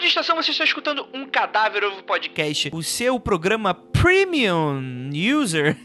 De estação, você está escutando um Cadáver Ovo Podcast, o seu programa Premium User.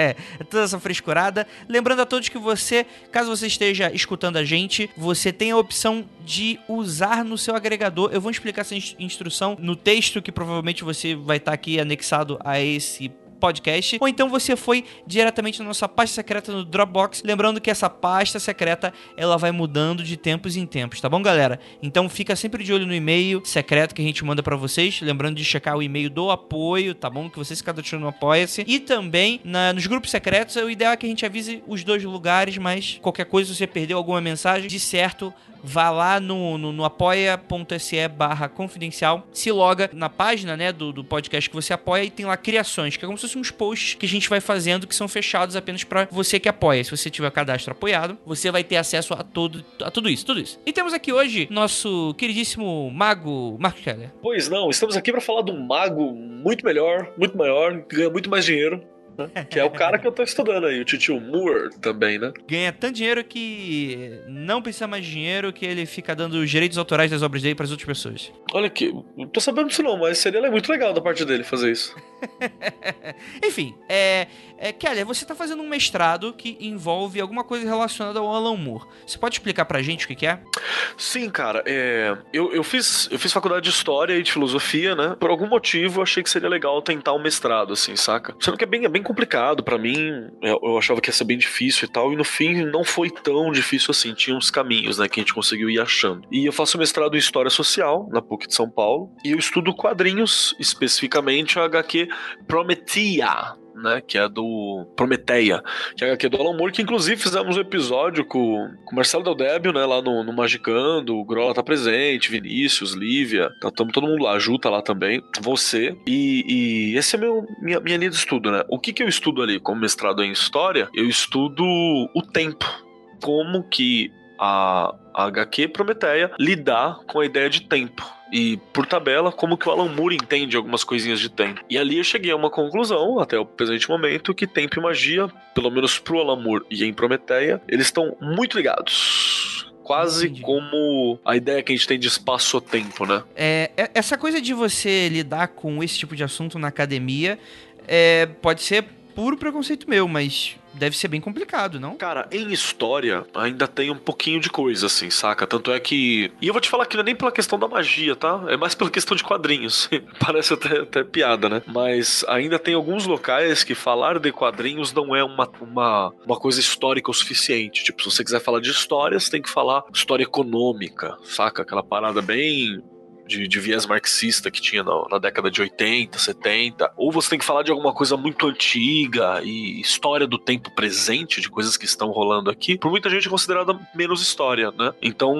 Toda essa frescurada. Lembrando a todos que você, caso você esteja escutando a gente, você tem a opção de usar no seu agregador. Eu vou explicar essa instrução no texto que provavelmente você vai estar aqui anexado a esse podcast, ou então você foi diretamente na nossa pasta secreta no Dropbox, lembrando que essa pasta secreta ela vai mudando de tempos em tempos, tá bom, galera? Então fica sempre de olho no e-mail secreto que a gente manda para vocês, lembrando de checar o e-mail do apoio, tá bom? Que vocês se cadastram no Apoia-se. E também na, nos grupos secretos, o ideal é que a gente avise os dois lugares, mas qualquer coisa, se você perdeu alguma mensagem, de certo, vá lá no, no, no apoia.se barra confidencial, se loga na página, né, do, do podcast que você apoia e tem lá criações, que é como se uns posts que a gente vai fazendo que são fechados apenas para você que apoia. Se você tiver cadastro apoiado, você vai ter acesso a, todo, a tudo isso, tudo isso. E temos aqui hoje nosso queridíssimo mago Mark Keller. Pois não, estamos aqui para falar de um mago muito melhor, muito maior, que ganha muito mais dinheiro né? Que é o cara que eu tô estudando aí, o Titio Moore também, né? Ganha tanto dinheiro que não precisa mais de dinheiro que ele fica dando os direitos autorais das obras dele para as outras pessoas. Olha aqui, não tô sabendo disso não, mas seria muito legal da parte dele fazer isso. Enfim, é, é, Kelly, você tá fazendo um mestrado que envolve alguma coisa relacionada ao Alan Moore. Você pode explicar pra gente o que, que é? Sim, cara. É, eu, eu, fiz, eu fiz faculdade de História e de Filosofia, né? Por algum motivo eu achei que seria legal tentar um mestrado, assim, saca? Sendo que é bem, é bem complicado para mim. Eu, eu, achava que ia ser bem difícil e tal, e no fim não foi tão difícil assim. Tinha uns caminhos, né, que a gente conseguiu ir achando. E eu faço mestrado em História Social na PUC de São Paulo, e eu estudo quadrinhos, especificamente a HQ Prometia, né? Que é do Prometeia, que é HQ do Alan Moore, que inclusive fizemos um episódio com, com o Marcelo Del Débio, né? Lá no, no Magicando, o Grola tá presente, Vinícius, Lívia, tá todo mundo lá, Ju tá lá também, você. E, e esse é meu, minha, minha linha de estudo, né? O que que eu estudo ali como mestrado em História? Eu estudo o tempo. Como que a, a HQ Prometeia lidar com a ideia de tempo e, por tabela, como que o Alan Moore entende algumas coisinhas de tempo. E ali eu cheguei a uma conclusão, até o presente momento, que tempo e magia, pelo menos pro Alan Moore e em Prometeia, eles estão muito ligados quase Entendi. como a ideia que a gente tem de espaço-tempo, né? É, é, essa coisa de você lidar com esse tipo de assunto na academia é, pode ser puro preconceito meu, mas deve ser bem complicado, não? Cara, em história ainda tem um pouquinho de coisa, assim, saca? Tanto é que. E eu vou te falar que não é nem pela questão da magia, tá? É mais pela questão de quadrinhos. Parece até, até piada, né? Mas ainda tem alguns locais que falar de quadrinhos não é uma, uma, uma coisa histórica o suficiente. Tipo, se você quiser falar de história, você tem que falar história econômica, saca? Aquela parada bem de, de viés marxista que tinha na, na, década de 80, 70, ou você tem que falar de alguma coisa muito antiga e história do tempo presente, de coisas que estão rolando aqui, por muita gente é considerada menos história, né? Então,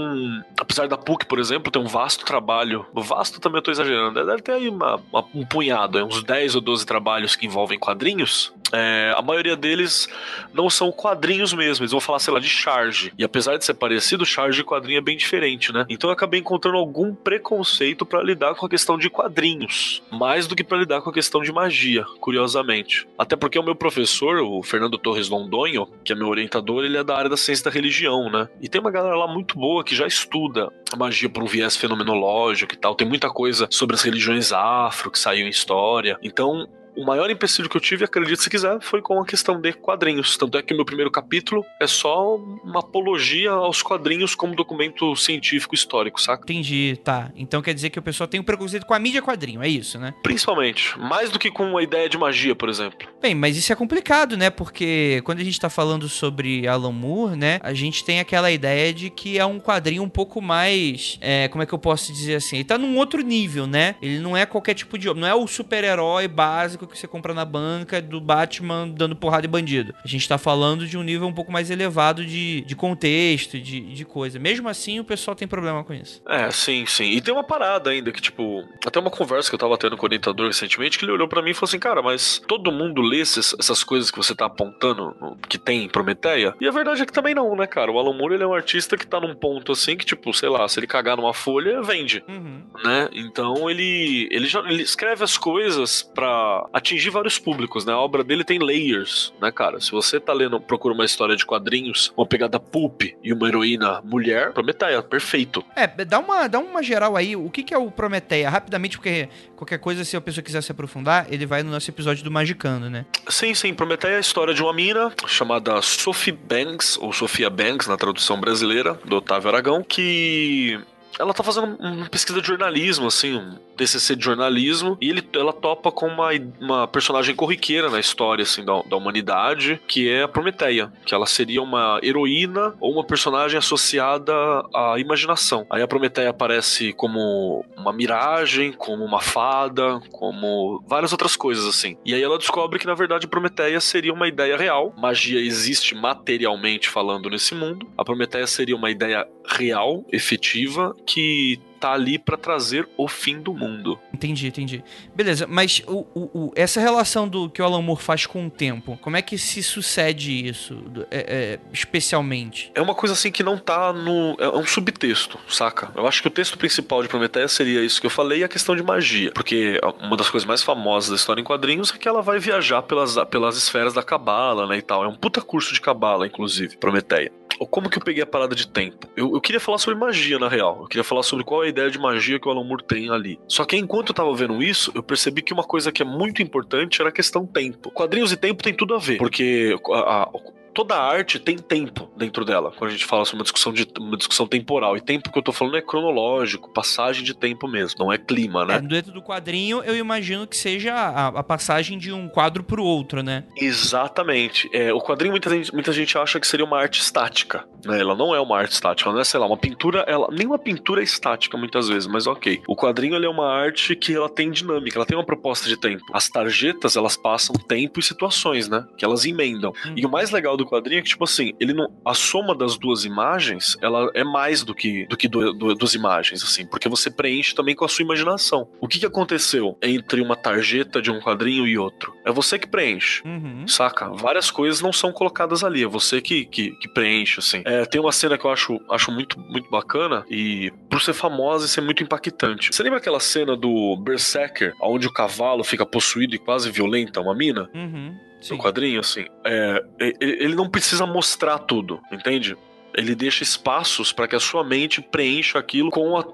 apesar da PUC, por exemplo, ter um vasto trabalho, vasto também eu tô exagerando, deve ter aí uma, uma, um punhado, uns 10 ou 12 trabalhos que envolvem quadrinhos, é, a maioria deles não são quadrinhos mesmo, eles vão falar, sei lá, de charge. E apesar de ser parecido, charge e quadrinho é bem diferente, né? Então eu acabei encontrando algum preconceito conceito para lidar com a questão de quadrinhos, mais do que para lidar com a questão de magia, curiosamente. Até porque o meu professor, o Fernando Torres Londonho, que é meu orientador, ele é da área da ciência da religião, né? E tem uma galera lá muito boa que já estuda a magia por um viés fenomenológico e tal. Tem muita coisa sobre as religiões afro que saiu em história. Então, o maior empecilho que eu tive, acredite se quiser, foi com a questão de quadrinhos. Tanto é que o meu primeiro capítulo é só uma apologia aos quadrinhos como documento científico histórico, saca? Entendi, tá. Então quer dizer que o pessoal tem um preconceito com a mídia quadrinho, é isso, né? Principalmente. Mais do que com a ideia de magia, por exemplo. Bem, mas isso é complicado, né? Porque quando a gente tá falando sobre Alan Moore, né? A gente tem aquela ideia de que é um quadrinho um pouco mais. É, como é que eu posso dizer assim? Ele tá num outro nível, né? Ele não é qualquer tipo de. Não é o super-herói básico básico que você compra na banca do Batman dando porrada em bandido. A gente tá falando de um nível um pouco mais elevado de, de contexto, de, de coisa. Mesmo assim, o pessoal tem problema com isso. É, sim, sim. E tem uma parada ainda que, tipo, até uma conversa que eu tava tendo com o orientador recentemente, que ele olhou para mim e falou assim: cara, mas todo mundo lê essas, essas coisas que você tá apontando que tem em Prometeia? E a verdade é que também não, né, cara? O Alan Moore ele é um artista que tá num ponto assim que, tipo, sei lá, se ele cagar numa folha, vende. Uhum. Né? Então ele, ele já ele escreve as coisas pra atingir vários públicos, né? A obra dele tem layers, né, cara? Se você tá lendo, procura uma história de quadrinhos, uma pegada pulp e uma heroína mulher, Prometeia, perfeito. É, dá uma, dá uma geral aí, o que, que é o Prometeia? Rapidamente, porque qualquer coisa, se a pessoa quiser se aprofundar, ele vai no nosso episódio do Magicando, né? Sim, sim, Prometeia é a história de uma mina chamada Sophie Banks, ou Sofia Banks na tradução brasileira, do Otávio Aragão, que ela tá fazendo uma pesquisa de jornalismo, assim, um TCC de jornalismo, e ele, ela topa com uma, uma personagem corriqueira na história, assim, da, da humanidade, que é a Prometeia, que ela seria uma heroína ou uma personagem associada à imaginação. Aí a Prometeia aparece como uma miragem, como uma fada, como várias outras coisas, assim. E aí ela descobre que, na verdade, Prometeia seria uma ideia real. Magia existe materialmente falando nesse mundo. A Prometeia seria uma ideia real, efetiva, que tá ali para trazer o fim do mundo. Entendi, entendi. Beleza, mas o, o, o, essa relação do que o Alan Moore faz com o tempo, como é que se sucede isso, é, é, especialmente? É uma coisa assim que não tá no... É um subtexto, saca? Eu acho que o texto principal de Prometeia seria isso que eu falei e a questão de magia. Porque uma das coisas mais famosas da história em quadrinhos é que ela vai viajar pelas, pelas esferas da cabala, né, e tal. É um puta curso de cabala, inclusive, Prometeia como que eu peguei a parada de tempo? Eu, eu, queria falar sobre magia, na real. Eu queria falar sobre qual é a ideia de magia que o Alan Moore tem ali. Só que enquanto eu tava vendo isso, eu percebi que uma coisa que é muito importante era a questão tempo. Quadrinhos e tempo tem tudo a ver, porque a, a toda arte tem tempo dentro dela, quando a gente fala sobre uma discussão, de, uma discussão temporal. E tempo que eu tô falando é cronológico, passagem de tempo mesmo, não é clima, né? É, dentro do quadrinho, eu imagino que seja a, a passagem de um quadro pro outro, né? Exatamente. É, o quadrinho, muita gente, muita gente acha que seria uma arte estática, né? Ela não é uma arte estática, ela não é, sei lá, uma pintura, ela, nem uma pintura é estática muitas vezes, mas ok. O quadrinho, é uma arte que ela tem dinâmica, ela tem uma proposta de tempo. As tarjetas, elas passam tempo e situações, né? Que elas emendam. Hum. E o mais legal do do quadrinho é que, tipo assim, ele não. A soma das duas imagens, ela é mais do que, do que do, do, duas imagens, assim, porque você preenche também com a sua imaginação. O que, que aconteceu entre uma tarjeta de um quadrinho e outro? É você que preenche, uhum. saca? Várias coisas não são colocadas ali, é você que, que, que preenche, assim. É, tem uma cena que eu acho, acho muito, muito bacana e, por ser famosa e ser muito impactante. Você lembra aquela cena do Berserker, onde o cavalo fica possuído e quase violenta uma mina? Uhum. Sim. no quadrinho, assim, é, ele não precisa mostrar tudo, entende? Ele deixa espaços para que a sua mente preencha aquilo com a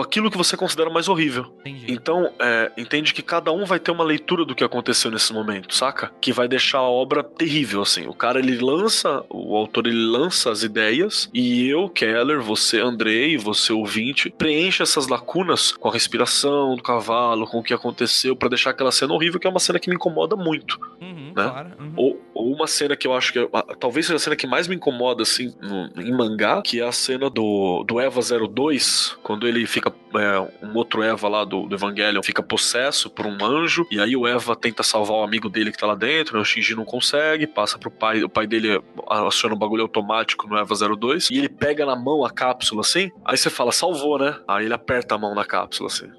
aquilo que você considera mais horrível. Entendi. Então, é, entende que cada um vai ter uma leitura do que aconteceu nesse momento, saca? Que vai deixar a obra terrível, assim. O cara, ele lança, o autor, ele lança as ideias e eu, Keller, você, Andrei, você, ouvinte, preenche essas lacunas com a respiração do cavalo, com o que aconteceu, para deixar aquela cena horrível, que é uma cena que me incomoda muito. Uhum, né? Claro, uhum. ou, ou, uma cena que eu acho que talvez seja a cena que mais me incomoda, assim, no, em mangá, que é a cena do, do Eva 02, quando ele fica. É, um outro Eva lá do, do Evangelion fica possesso por um anjo, e aí o Eva tenta salvar o amigo dele que tá lá dentro, né, o Shinji não consegue, passa pro pai, o pai dele aciona um bagulho automático no Eva 02, e ele pega na mão a cápsula assim, aí você fala, salvou, né? Aí ele aperta a mão na cápsula assim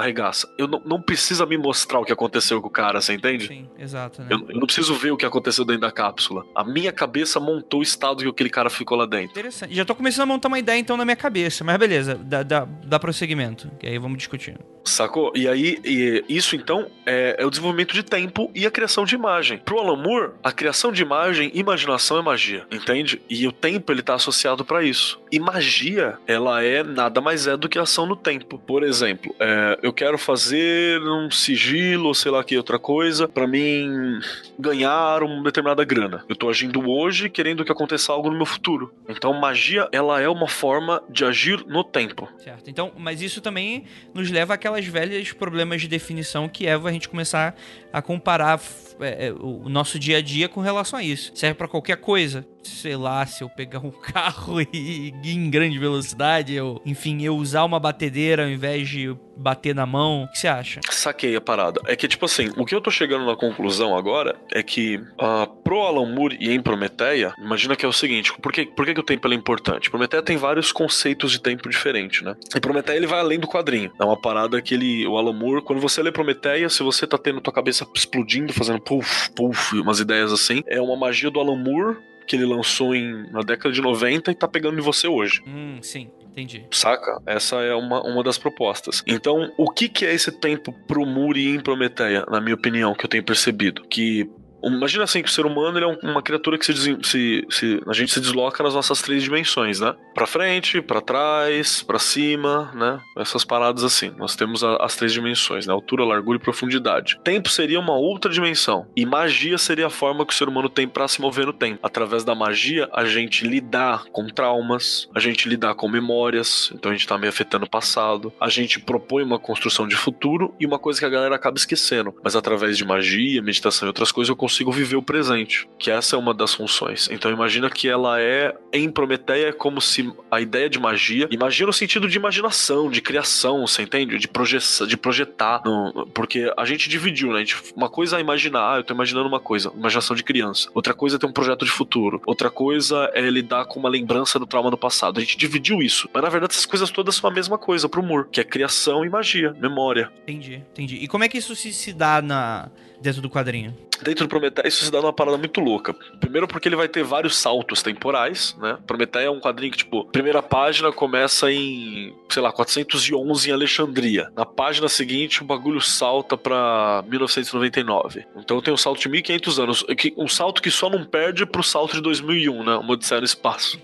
arregaça. Eu não, não precisa me mostrar o que aconteceu com o cara, você entende? Sim, exato. Né? Eu, eu, não preciso ver o que aconteceu dentro da cápsula. A minha cabeça montou o estado que aquele cara ficou lá dentro. Interessante. Já tô começando a montar uma ideia então na minha cabeça, mas beleza, dá, dá, dá prosseguimento, que aí vamos discutindo. Sacou? E aí, e isso então é, é, o desenvolvimento de tempo e a criação de imagem. Pro Alan Moore, a criação de imagem, imaginação é magia, entende? E o tempo ele tá associado para isso. E magia, ela é nada mais é do que ação no tempo. Por exemplo, é, eu quero fazer um sigilo ou sei lá que outra coisa para mim ganhar uma determinada grana. Eu tô agindo hoje querendo que aconteça algo no meu futuro. Então magia, ela é uma forma de agir no tempo. Certo. Então, mas isso também nos leva àquelas velhas problemas de definição que é a gente começar a comparar é, é, o nosso dia a dia com relação a isso. Serve para qualquer coisa. Sei lá, se eu pegar um carro e ir em grande velocidade, eu, enfim, eu usar uma batedeira ao invés de bater na mão. O que você acha? Saquei a parada. É que, tipo assim, o que eu tô chegando na conclusão agora é que uh, pro Alan Moore e em Prometeia, imagina que é o seguinte: por que, por que, que o tempo é importante? Prometeia tem vários conceitos de tempo diferentes, né? E Prometeia ele vai além do quadrinho. É uma parada que ele, o Alan Moore, quando você lê Prometeia, se você tá tendo tua cabeça explodindo, fazendo puff, puff, umas ideias assim. É uma magia do Alan Moore que ele lançou em, na década de 90 e tá pegando em você hoje. Hum, sim. Entendi. Saca? Essa é uma, uma das propostas. Então, o que, que é esse tempo pro Muri em Prometeia, na minha opinião, que eu tenho percebido? Que Imagina assim que o ser humano ele é uma criatura que se, se, se, a gente se desloca nas nossas três dimensões, né? Para frente, para trás, para cima, né? Essas paradas assim. Nós temos a, as três dimensões, né? Altura, largura e profundidade. Tempo seria uma outra dimensão e magia seria a forma que o ser humano tem para se mover no tempo. Através da magia, a gente lidar com traumas, a gente lidar com memórias, então a gente tá meio afetando o passado. A gente propõe uma construção de futuro e uma coisa que a galera acaba esquecendo. Mas através de magia, meditação e outras coisas, eu consigo viver o presente, que essa é uma das funções. Então imagina que ela é em Prometeia como se a ideia de magia, imagina no sentido de imaginação, de criação, você entende? De projeção, de projetar, no, porque a gente dividiu, né? Gente, uma coisa é imaginar, ah, eu tô imaginando uma coisa, imaginação de criança. Outra coisa é ter um projeto de futuro. Outra coisa é lidar com uma lembrança do trauma do passado. A gente dividiu isso. Mas na verdade essas coisas todas são a mesma coisa pro Moore, que é criação e magia, memória. Entendi, entendi. E como é que isso se, se dá na dentro do quadrinho? dentro do Prometeia isso se dá uma parada muito louca. Primeiro porque ele vai ter vários saltos temporais, né? Prometeia é um quadrinho que, tipo, primeira página começa em, sei lá, 411 em Alexandria. Na página seguinte, o bagulho salta pra 1999. Então tem um salto de 1500 anos. Um salto que só não perde pro salto de 2001, né? Uma Odisseia no Espaço.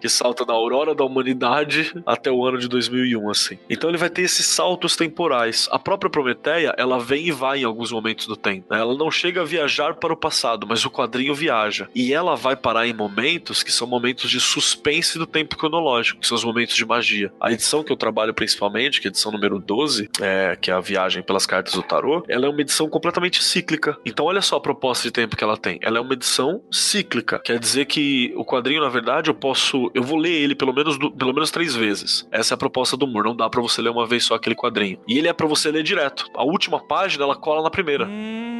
que salta da aurora da humanidade até o ano de 2001, assim. Então ele vai ter esses saltos temporais. A própria Prometeia, ela vem e vai em alguns momentos do tempo. Né? Ela não chega a viajar para o passado, mas o quadrinho viaja. E ela vai parar em momentos que são momentos de suspense do tempo cronológico, que são os momentos de magia. A edição que eu trabalho principalmente, que é a edição número 12, é, que é a viagem pelas cartas do tarô, ela é uma edição completamente cíclica. Então olha só a proposta de tempo que ela tem. Ela é uma edição cíclica. Quer dizer que o quadrinho, na verdade, eu posso. Eu vou ler ele pelo menos, do, pelo menos três vezes. Essa é a proposta do Moore. Não dá para você ler uma vez só aquele quadrinho. E ele é para você ler direto. A última página ela cola na primeira. Hum.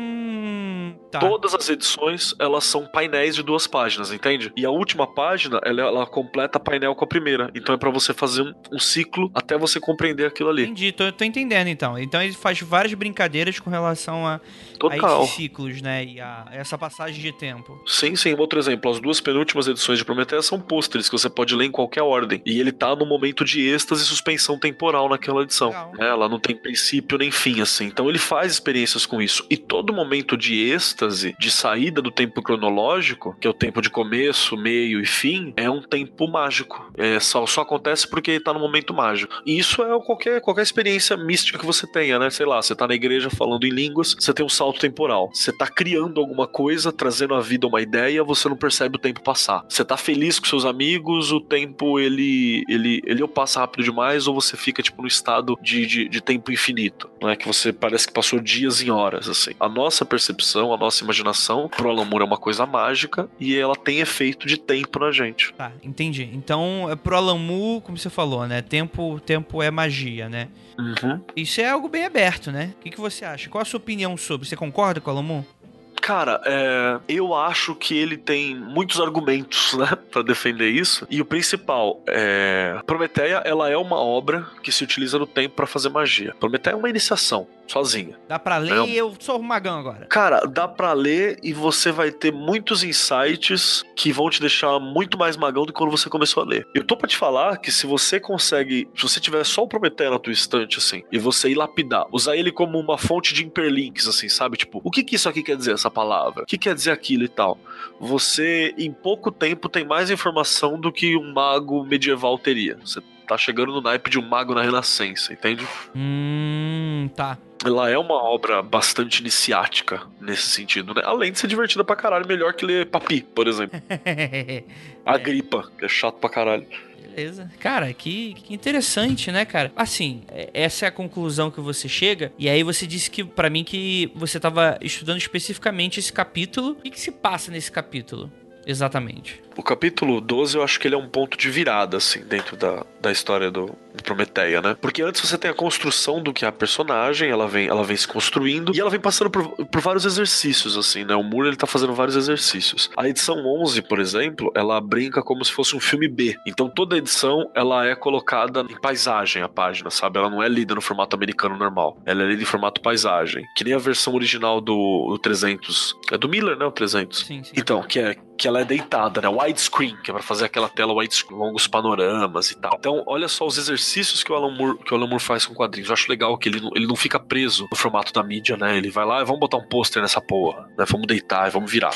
Tá. Todas as edições, elas são painéis de duas páginas, entende? E a última página, ela, ela completa painel com a primeira. Então é para você fazer um, um, ciclo até você compreender aquilo ali. Entendi, tô, tô, entendendo então. Então ele faz várias brincadeiras com relação a, Total. a esses ciclos, né? E a essa passagem de tempo. Sim, sim. Outro exemplo, as duas penúltimas edições de Prometheus são pôsteres que você pode ler em qualquer ordem. E ele tá no momento de êxtase e suspensão temporal naquela edição. Né? Ela não tem princípio nem fim, assim. Então ele faz experiências com isso. E todo momento de êxtase êxtase de saída do tempo cronológico, que é o tempo de começo, meio e fim, é um tempo mágico. É, só, só acontece porque está no momento mágico. E isso é qualquer, qualquer experiência mística que você tenha, né? Sei lá, você está na igreja falando em línguas, você tem um salto temporal. Você está criando alguma coisa, trazendo à vida uma ideia, você não percebe o tempo passar. Você está feliz com seus amigos, o tempo ele ele ele ou passa rápido demais ou você fica tipo no estado de, de, de tempo infinito, né? Que você parece que passou dias em horas assim. A nossa percepção, a nossa nossa imaginação. Pro Alan Moore é uma coisa mágica e ela tem efeito de tempo na gente. Tá, entendi. Então, é pro Alan Moore, como você falou, né? Tempo, tempo é magia, né? Uhum. Isso é algo bem aberto, né? O que, que você acha? Qual a sua opinião sobre? Você concorda com o Alan Moore? Cara, é, eu acho que ele tem muitos argumentos, né, para defender isso. E o principal é Prometeia, ela é uma obra que se utiliza no tempo para fazer magia. Prometeia é uma iniciação sozinha. Dá pra ler e eu sou magão agora. Cara, dá pra ler e você vai ter muitos insights que vão te deixar muito mais magão do que quando você começou a ler. Eu tô pra te falar que se você consegue, se você tiver só o Prometeia na tua estante, assim, e você ir lapidar, usar ele como uma fonte de hiperlinks, assim, sabe? Tipo, o que que isso aqui quer dizer, essa palavra? O que quer dizer aquilo e tal? Você, em pouco tempo, tem mais informação do que um mago medieval teria. Você tá chegando no naipe de um mago na Renascença, entende? Hum, tá. Ela é uma obra bastante iniciática nesse sentido, né? Além de ser divertida pra caralho, melhor que ler Papi, por exemplo. A Gripa, que é chato pra caralho. Beleza. Cara, que, que interessante, né, cara? Assim, é, essa é a conclusão que você chega. E aí você disse que para mim que você tava estudando especificamente esse capítulo. O que, que se passa nesse capítulo? Exatamente. O capítulo 12 eu acho que ele é um ponto de virada, assim, dentro da, da história do, Prometeia, né? Porque antes você tem a construção do que é a personagem, ela vem, ela vem se construindo e ela vem passando por, por vários exercícios, assim, né? O Moore, ele tá fazendo vários exercícios. A edição 11, por exemplo, ela brinca como se fosse um filme B. Então toda edição, ela é colocada em paisagem, a página, sabe? Ela não é lida no formato americano normal. Ela é lida em formato paisagem. Que nem a versão original do, do 300. É do Miller, né? O 300. Sim, sim. Então, que é, que ela é deitada, né? Widescreen, que é pra fazer aquela tela widescreen, longos panoramas e tal. Então, olha só os exercícios que o Alan Moore, que o Alan Moore faz com quadrinhos. Eu acho legal que ele, ele não fica preso no formato da mídia, né? Ele vai lá e vamos botar um pôster nessa porra, né? Vamos deitar e vamos virar.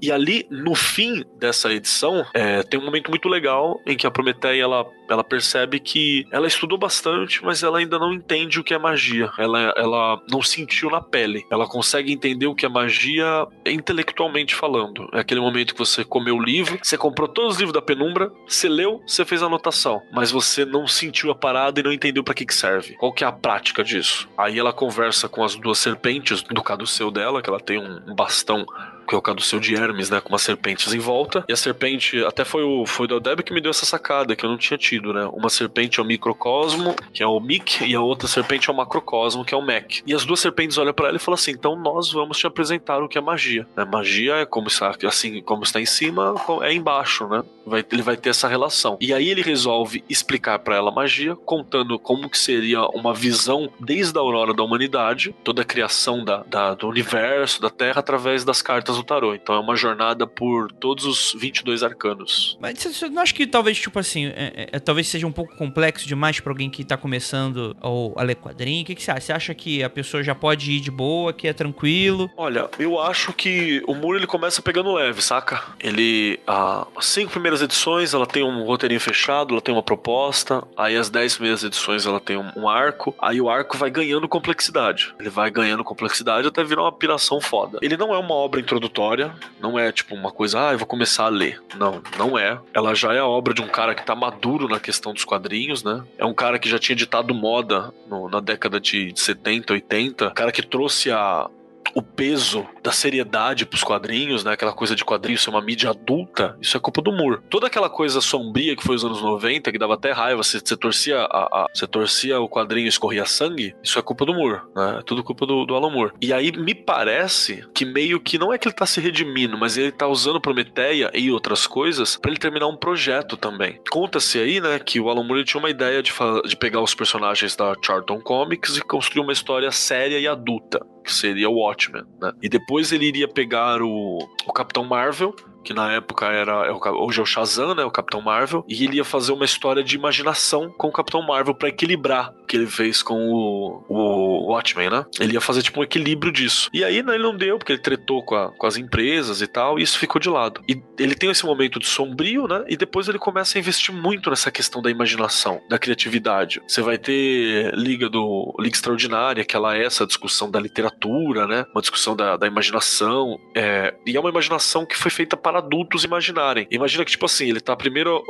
E ali, no fim dessa edição, é, tem um momento muito legal em que a Prometeia, ela, ela percebe que ela estudou bastante, mas ela ainda não entende o que é magia. Ela, ela não sentiu na pele. Ela consegue entender o que é magia intelectualmente falando. É aquele momento que você comeu o livro, você comprou todos os livros da penumbra, você leu, você fez a anotação, mas você não sentiu a parada e não entendeu para que que serve. Qual que é a prática disso? Aí ela conversa com as duas serpentes do caduceu dela, que ela tem um bastão que é o caduceu de Hermes, né? Com umas serpentes em volta. E a serpente, até foi o foi o Deb que me deu essa sacada, que eu não tinha tido, né? Uma serpente é o microcosmo, que é o Mic, e a outra serpente é o macrocosmo, que é o Mac. E as duas serpentes olham para ela e falam assim: então nós vamos te apresentar o que é magia. Né? Magia é como está, assim, como está em cima, é embaixo, né? Vai, ele vai ter essa relação. E aí ele resolve explicar para ela magia, contando como que seria uma visão desde a aurora da humanidade, toda a criação da, da do universo, da Terra, através das cartas do tarô. Então é uma jornada por todos os 22 arcanos. Mas você não acha que talvez, tipo assim, é, é, é talvez seja um pouco complexo demais para alguém que tá começando ou a ler quadrinho? O que, que você acha? Você acha que a pessoa já pode ir de boa, que é tranquilo? Olha, eu acho que o Muro ele começa pegando leve, saca? Ele. As cinco primeiras edições ela tem um roteirinho fechado, ela tem uma proposta. Aí as dez primeiras edições ela tem um, um arco. Aí o arco vai ganhando complexidade. Ele vai ganhando complexidade até virar uma piração foda. Ele não é uma obra introdutória introdutória, não é tipo uma coisa, ah, eu vou começar a ler. Não, não é. Ela já é a obra de um cara que tá maduro na questão dos quadrinhos, né? É um cara que já tinha ditado moda no, na década de 70, 80, cara que trouxe a, o peso da seriedade pros quadrinhos, né? Aquela coisa de quadrinhos ser uma mídia adulta, isso é culpa do Moore. Toda aquela coisa sombria que foi os anos 90, que dava até raiva, você, você torcia a, a, você torcia o quadrinho e escorria sangue, isso é culpa do Moore, né? É tudo culpa do, do Alan Moore. E aí me parece que meio que não é que ele tá se redimindo, mas ele tá usando Prometeia e outras coisas para ele terminar um projeto também. Conta-se aí, né, que o Alan Moore tinha uma ideia de, de pegar os personagens da Charlton Comics e construir uma história séria e adulta que seria o Watchmen, né? E depois ele iria pegar o, o Capitão Marvel que na época era é hoje é o Shazam, né, o Capitão Marvel, e ele ia fazer uma história de imaginação com o Capitão Marvel para equilibrar o que ele fez com o, o Watchmen, né? Ele ia fazer tipo um equilíbrio disso. E aí né, ele não deu porque ele tretou com, a, com as empresas e tal, e isso ficou de lado. E ele tem esse momento de sombrio, né? E depois ele começa a investir muito nessa questão da imaginação, da criatividade. Você vai ter Liga do Liga Extraordinária, que ela é essa discussão da literatura, né? Uma discussão da, da imaginação, é, e é uma imaginação que foi feita para para adultos imaginarem. Imagina que, tipo assim, ele tá primeiro.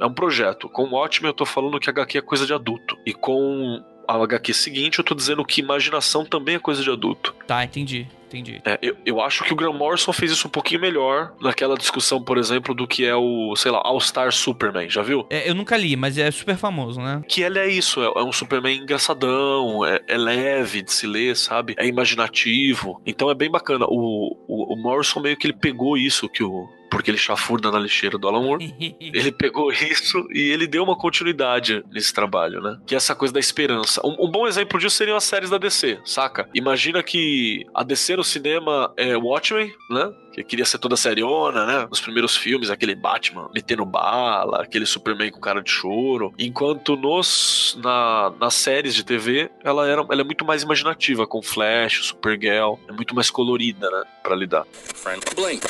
É um é projeto. Com o Watchmen eu tô falando que HQ é coisa de adulto. E com a HQ seguinte eu tô dizendo que imaginação também é coisa de adulto. Tá, entendi entendi. É, eu, eu acho que o Graham Morrison fez isso um pouquinho melhor naquela discussão, por exemplo, do que é o, sei lá, All-Star Superman, já viu? É, eu nunca li, mas é super famoso, né? Que ele é isso, é, é um Superman engraçadão, é, é, leve de se ler, sabe? É imaginativo. Então é bem bacana. O, o, o Morrison meio que ele pegou isso que o porque ele chafurda na lixeira do Alan Moore. ele pegou isso e ele deu uma continuidade nesse trabalho, né? Que é essa coisa da esperança. Um, um, bom exemplo disso seriam as séries da DC, saca? Imagina que a DC no cinema é Watchmen, né? que queria ser toda seriona, né? Nos primeiros filmes, aquele Batman metendo bala, aquele Superman com cara de choro. Enquanto nos na, nas séries de TV, ela, era, ela é muito mais imaginativa, com Flash, Supergirl, é muito mais colorida, né? Pra lidar. Blink.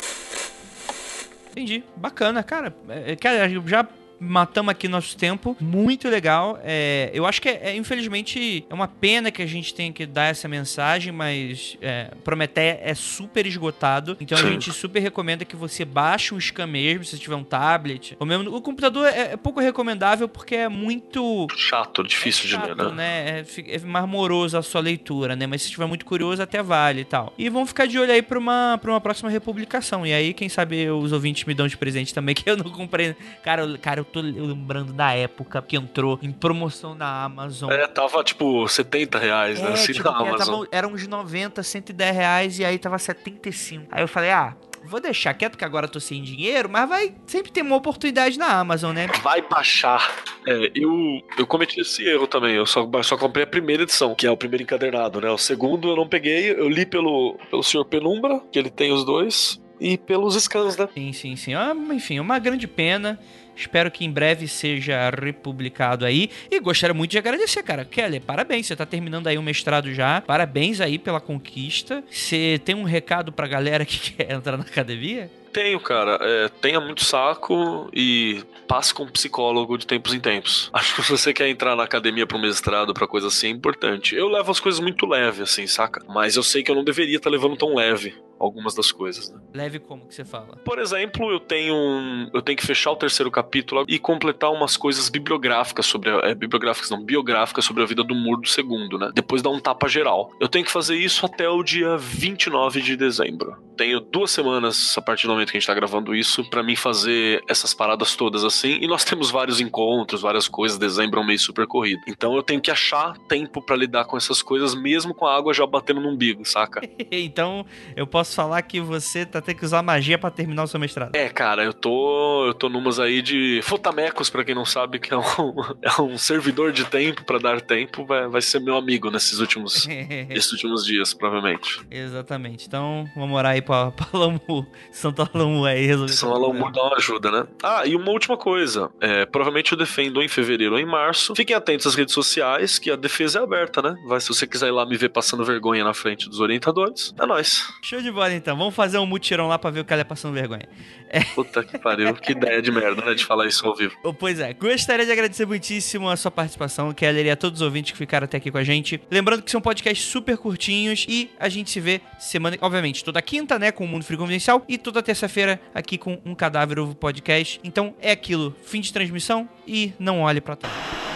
Entendi. Bacana, cara. É, é cara, já matamos aqui nosso tempo. Muito legal. É, eu acho que, é, é, infelizmente, é uma pena que a gente tenha que dar essa mensagem, mas é, Prometeia é super esgotado. Então a gente super recomenda que você baixe o scan mesmo, se tiver um tablet. Ou mesmo, o computador é, é pouco recomendável porque é muito. Chato, difícil chato, de ler, né? né? É, é mais moroso a sua leitura, né? Mas se estiver muito curioso, até vale e tal. E vamos ficar de olho aí pra uma, pra uma próxima republicação. E aí, quem sabe os ouvintes me dão de presente também, que eu não comprei. Cara, cara eu tô lembrando da época que entrou em promoção na Amazon. É, tava tipo 70 reais, né? É, assim, tipo, na Amazon. Tava, era uns 90, 110 reais e aí tava 75. Aí eu falei, ah, vou deixar quieto que agora tô sem dinheiro, mas vai sempre ter uma oportunidade na Amazon, né? Vai baixar. É, eu, eu cometi esse erro também. Eu só, só comprei a primeira edição, que é o primeiro encadernado, né? O segundo eu não peguei, eu li pelo, pelo Sr. Penumbra, que ele tem os dois, e pelos scans, né? Sim, sim, sim. Ah, enfim, uma grande pena. Espero que em breve seja republicado aí. E gostaria muito de agradecer, cara. Kelly, parabéns. Você tá terminando aí o mestrado já. Parabéns aí pela conquista. Você tem um recado pra galera que quer entrar na academia? Tenho, cara. É, tenha muito saco e passe com um psicólogo de tempos em tempos. Acho que se você quer entrar na academia para mestrado, para coisa assim, é importante. Eu levo as coisas muito leve, assim, saca? Mas eu sei que eu não deveria estar tá levando tão leve algumas das coisas, né? Leve como que você fala? Por exemplo, eu tenho um, eu tenho que fechar o terceiro capítulo e completar umas coisas bibliográficas sobre a, é, bibliográficas não, biográficas sobre a vida do Muro do Segundo, né? Depois dar um tapa geral. Eu tenho que fazer isso até o dia 29 de dezembro. Tenho duas semanas a partir do momento que a gente tá gravando isso para mim fazer essas paradas todas assim. E nós temos vários encontros, várias coisas. Dezembro é um mês super corrido. Então eu tenho que achar tempo para lidar com essas coisas mesmo com a água já batendo no umbigo, saca? então eu posso falar que você tá tendo que usar magia para terminar o seu mestrado. É, cara, eu tô, eu tô numas aí de Fotamecos, para quem não sabe, que é um, é um servidor de tempo para dar tempo, vai, vai ser meu amigo nesses últimos, esses últimos dias, provavelmente. Exatamente. Então, vamos morar aí pra, pra Alamu, Santo Alamu aí resolver. São Alamu dá uma ajuda, né? Ah, e uma última coisa. É, provavelmente eu defendo em fevereiro ou em março. Fiquem atentos às redes sociais, que a defesa é aberta, né? Vai, se você quiser ir lá me ver passando vergonha na frente dos orientadores, é nóis. Show de bola então. Vamos fazer um mutirão lá pra ver o cara passando vergonha. É. Puta que pariu. que ideia de merda, né? De falar isso ao vivo. Pois é. Gostaria de agradecer muitíssimo a sua participação, Keller, e a todos os ouvintes que ficaram até aqui com a gente. Lembrando que são podcasts super curtinhos e a gente se vê semana, obviamente, toda quinta, né? Com o Mundo Free Confidencial e toda terça-feira aqui com um Cadáver Ovo Podcast. Então é aquilo. Fim de transmissão e não olhe para trás.